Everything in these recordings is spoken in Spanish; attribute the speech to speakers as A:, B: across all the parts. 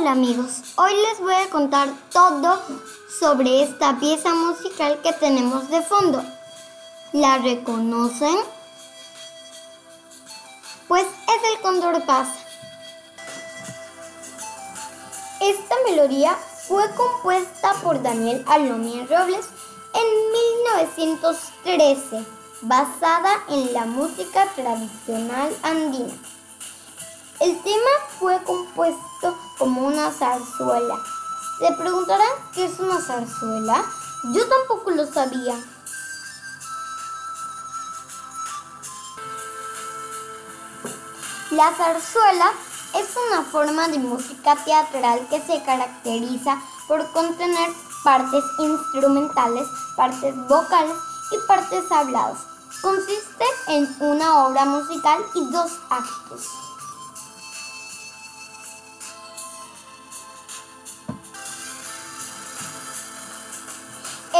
A: Hola amigos, hoy les voy a contar todo sobre esta pieza musical que tenemos de fondo. ¿La reconocen? Pues es el Cóndor pasa. Esta melodía fue compuesta por Daniel Alomía Robles en 1913, basada en la música tradicional andina. El tema fue compuesto como una zarzuela. ¿Se preguntarán qué es una zarzuela? Yo tampoco lo sabía. La zarzuela es una forma de música teatral que se caracteriza por contener partes instrumentales, partes vocales y partes habladas. Consiste en una obra musical y dos actos.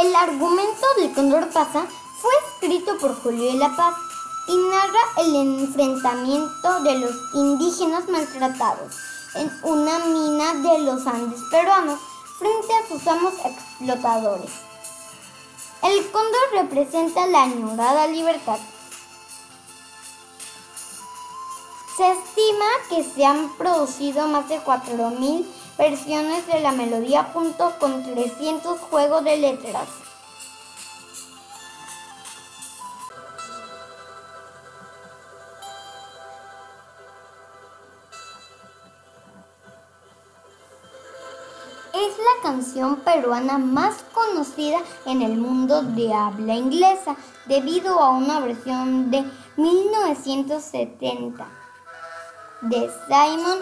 A: El argumento del Cóndor Pasa fue escrito por Julio de la Paz y narra el enfrentamiento de los indígenas maltratados en una mina de los Andes peruanos frente a sus amos explotadores. El cóndor representa la añorada libertad. Se estima que se han producido más de 4.000 versiones de la melodía junto con 300 juegos de letras. Es la canción peruana más conocida en el mundo de habla inglesa debido a una versión de 1970 de Simon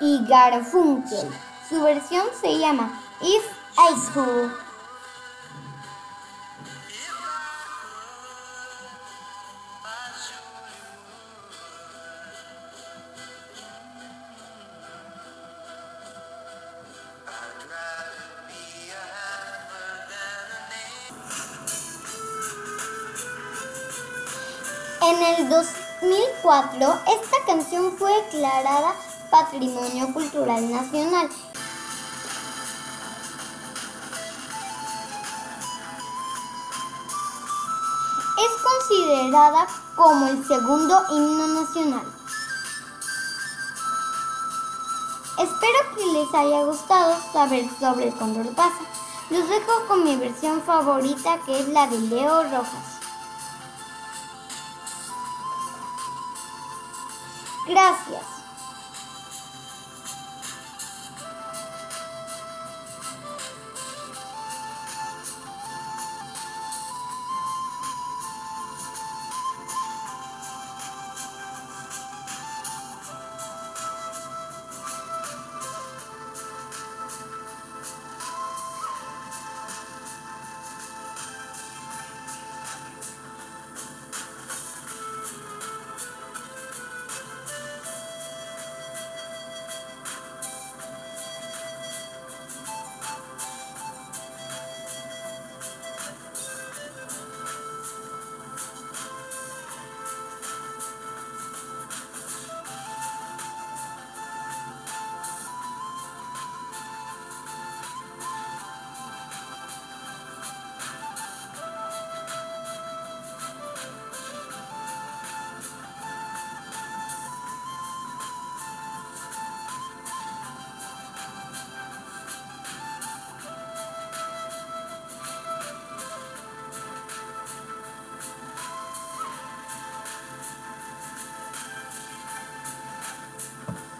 A: y Garfunkel. Su versión se llama If I Could. En el 2004, esta canción fue declarada Patrimonio Cultural Nacional. Es considerada como el segundo himno nacional. Espero que les haya gustado saber sobre el Cóndor Pasa. Los dejo con mi versión favorita que es la de Leo Rojas. Gracias.